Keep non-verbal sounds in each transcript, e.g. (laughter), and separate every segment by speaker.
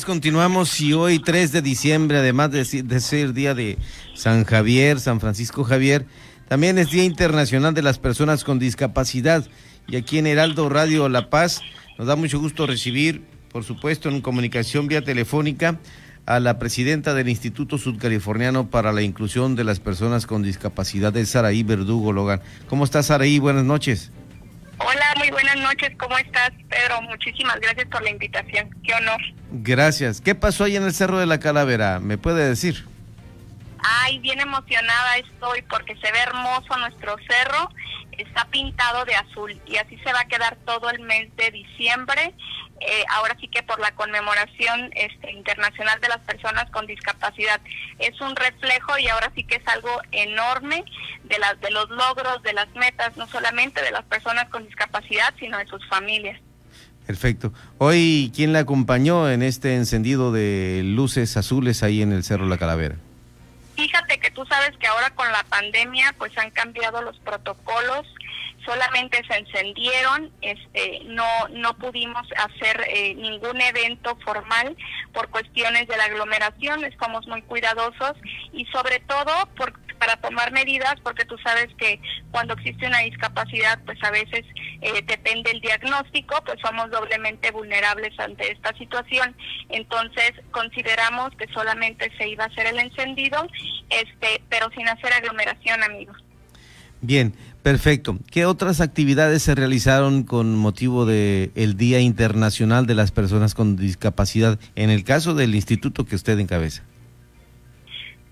Speaker 1: Continuamos y hoy 3 de diciembre, además de, de ser día de San Javier, San Francisco Javier, también es Día Internacional de las Personas con Discapacidad. Y aquí en Heraldo Radio La Paz nos da mucho gusto recibir, por supuesto, en comunicación vía telefónica a la presidenta del Instituto Sudcaliforniano para la Inclusión de las Personas con Discapacidad, Saraí Verdugo Logan. ¿Cómo estás, Saraí? Buenas noches.
Speaker 2: Hola, muy buenas noches. ¿Cómo estás, Pedro? Muchísimas gracias por la invitación. Qué honor.
Speaker 1: Gracias. ¿Qué pasó ahí en el Cerro de la Calavera? ¿Me puede decir?
Speaker 2: Ay, bien emocionada estoy porque se ve hermoso nuestro cerro. Está pintado de azul y así se va a quedar todo el mes de diciembre. Eh, ahora sí que por la conmemoración este, internacional de las personas con discapacidad. Es un reflejo y ahora sí que es algo enorme de, las, de los logros, de las metas, no solamente de las personas con discapacidad, sino de sus familias.
Speaker 1: Perfecto. Hoy, ¿quién la acompañó en este encendido de luces azules ahí en el Cerro La Calavera?
Speaker 2: Que tú sabes que ahora con la pandemia pues han cambiado los protocolos solamente se encendieron, este, no, no pudimos hacer eh, ningún evento formal por cuestiones de la aglomeración, estamos muy cuidadosos y sobre todo por, para tomar medidas, porque tú sabes que cuando existe una discapacidad, pues a veces eh, depende el diagnóstico, pues somos doblemente vulnerables ante esta situación. Entonces consideramos que solamente se iba a hacer el encendido, este, pero sin hacer aglomeración, amigos.
Speaker 1: Bien, perfecto. ¿Qué otras actividades se realizaron con motivo del el Día Internacional de las Personas con Discapacidad en el caso del instituto que usted encabeza?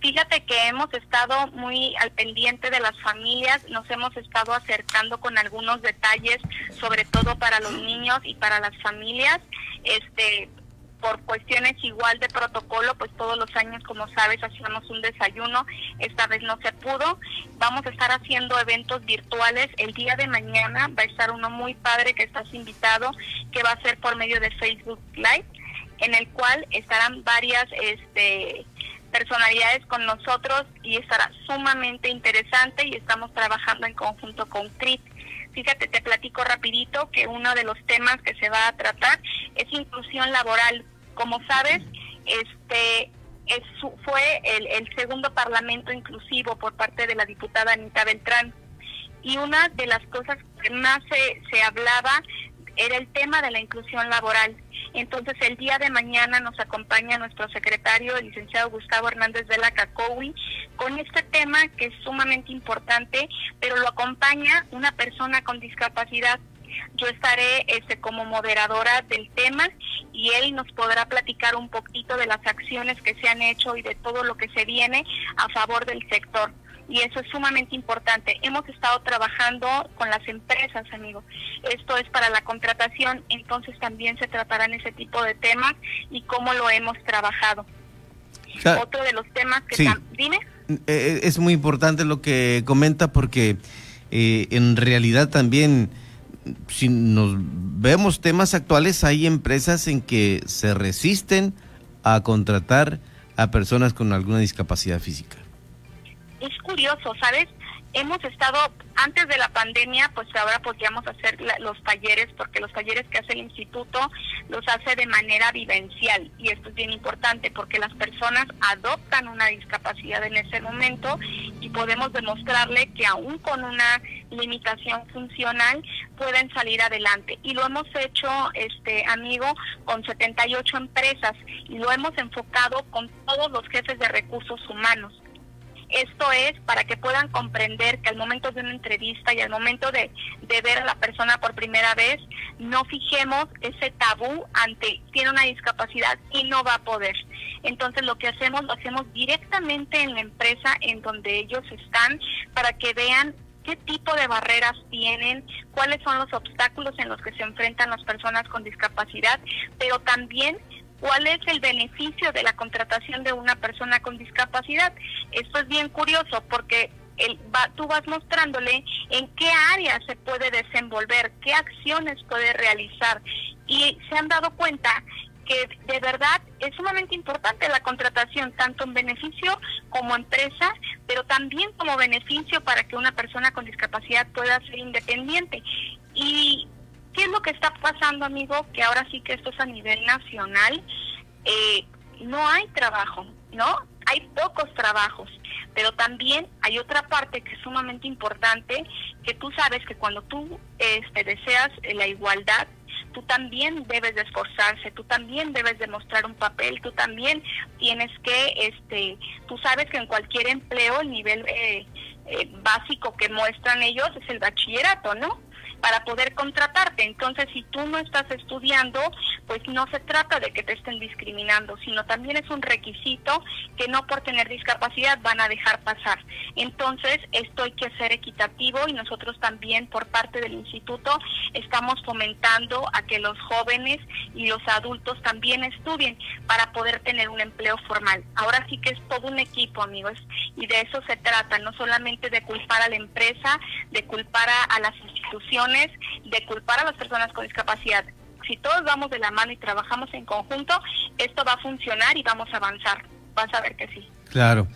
Speaker 2: Fíjate que hemos estado muy al pendiente de las familias, nos hemos estado acercando con algunos detalles, sobre todo para los niños y para las familias. Este, por cuestiones igual de protocolo, pues todos los años, como sabes, hacíamos un desayuno, esta vez no se pudo. Vamos a estar haciendo eventos virtuales. El día de mañana va a estar uno muy padre que estás invitado, que va a ser por medio de Facebook Live, en el cual estarán varias este personalidades con nosotros y estará sumamente interesante y estamos trabajando en conjunto con CRIT. Fíjate, te platico rapidito que uno de los temas que se va a tratar es inclusión laboral. Como sabes, este es, fue el, el segundo parlamento inclusivo por parte de la diputada Anita Beltrán. Y una de las cosas que más se, se hablaba era el tema de la inclusión laboral. Entonces, el día de mañana nos acompaña nuestro secretario, el licenciado Gustavo Hernández de la Cacowi, con este tema que es sumamente importante, pero lo acompaña una persona con discapacidad. Yo estaré este, como moderadora del tema y él nos podrá platicar un poquito de las acciones que se han hecho y de todo lo que se viene a favor del sector y eso es sumamente importante. Hemos estado trabajando con las empresas, amigos. Esto es para la contratación, entonces también se tratarán ese tipo de temas y cómo lo hemos trabajado. Otro de los temas que... Dime.
Speaker 1: Eh, eh, es muy importante lo que comenta porque eh, en realidad también si nos vemos temas actuales hay empresas en que se resisten a contratar a personas con alguna discapacidad física
Speaker 2: curioso, ¿sabes? Hemos estado, antes de la pandemia, pues ahora podríamos hacer los talleres, porque los talleres que hace el instituto los hace de manera vivencial. Y esto es bien importante, porque las personas adoptan una discapacidad en ese momento y podemos demostrarle que aún con una limitación funcional pueden salir adelante. Y lo hemos hecho, este amigo, con 78 empresas y lo hemos enfocado con todos los jefes de recursos humanos esto es para que puedan comprender que al momento de una entrevista y al momento de, ver a la persona por primera vez, no fijemos ese tabú ante tiene una discapacidad y no va a poder. Entonces lo que hacemos lo hacemos directamente en la empresa en donde ellos están para que vean qué tipo de barreras tienen, cuáles son los obstáculos en los que se enfrentan las personas con discapacidad, pero también cuál es el beneficio de la contratación de una persona con discapacidad. Esto es bien curioso porque el, va, tú vas mostrándole en qué área se puede desenvolver, qué acciones puede realizar y se han dado cuenta que de verdad es sumamente importante la contratación, tanto en beneficio como empresa, pero también como beneficio para que una persona con discapacidad pueda ser independiente. Y ¿Qué es lo que está pasando, amigo? Que ahora sí que esto es a nivel nacional. eh, no hay trabajo, ¿no? Hay pocos trabajos, pero también hay otra parte que es sumamente importante, que tú sabes que cuando tú este, deseas la igualdad, tú también debes de esforzarse, tú también debes de mostrar un papel, tú también tienes que, este, tú sabes que en cualquier empleo el nivel eh, eh, básico que muestran ellos es el bachillerato, ¿no? Para poder contratarte. Entonces, si tú no estás estudiando, pues no se trata de que te estén discriminando, sino también es un requisito que no por tener discapacidad van a dejar pasar. Entonces, esto hay que ser equitativo y nosotros también por parte del instituto estamos fomentando a que los jóvenes y los adultos también estudien para poder tener un empleo formal. Ahora sí que es todo un equipo, amigos, y de eso se trata, no solamente de culpar a la empresa, de culpar a, a las instituciones, de culpar a las personas con discapacidad. Si todos vamos de la mano y trabajamos en conjunto, esto va a funcionar y vamos a avanzar. Vas a ver que sí.
Speaker 1: Claro.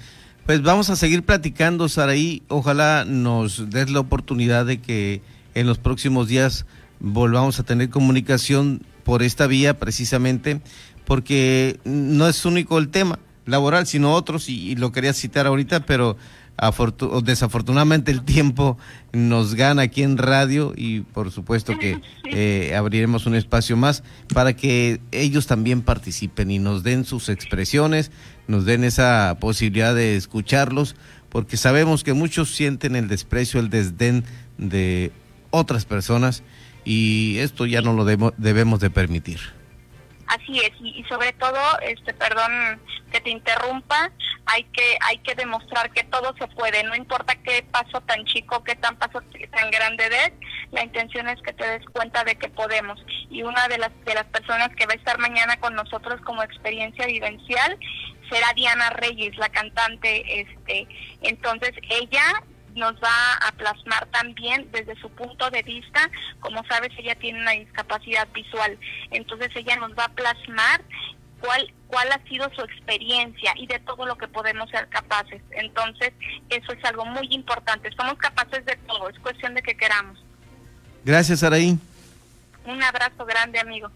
Speaker 1: Pues vamos a seguir platicando, Saraí. Ojalá nos des la oportunidad de que en los próximos días volvamos a tener comunicación por esta vía precisamente, porque no es único el tema laboral, sino otros, y lo quería citar ahorita, pero desafortunadamente el tiempo nos gana aquí en radio y por supuesto que (laughs) eh, abriremos un espacio más para que ellos también participen y nos den sus expresiones, nos den esa posibilidad de escucharlos, porque sabemos que muchos sienten el desprecio, el desdén de otras personas y esto ya no lo debemos de permitir.
Speaker 2: Así es, y, sobre todo, este, perdón que te interrumpa, hay que hay que demostrar que todo se puede, no importa qué paso tan chico, qué tan paso tan grande des, la intención es que te des cuenta de que podemos. Y una de las de las personas que va a estar mañana con nosotros como experiencia vivencial será Diana Reyes, la cantante, este, entonces ella nos va a plasmar también desde su punto de vista, como sabes, ella tiene una discapacidad visual, entonces ella nos va a plasmar cuál cuál ha sido su experiencia y de todo lo que podemos ser capaces. Entonces, eso es algo muy importante. Somos capaces de todo, es cuestión de que queramos.
Speaker 1: Gracias, Araí.
Speaker 2: Un abrazo grande, amigo.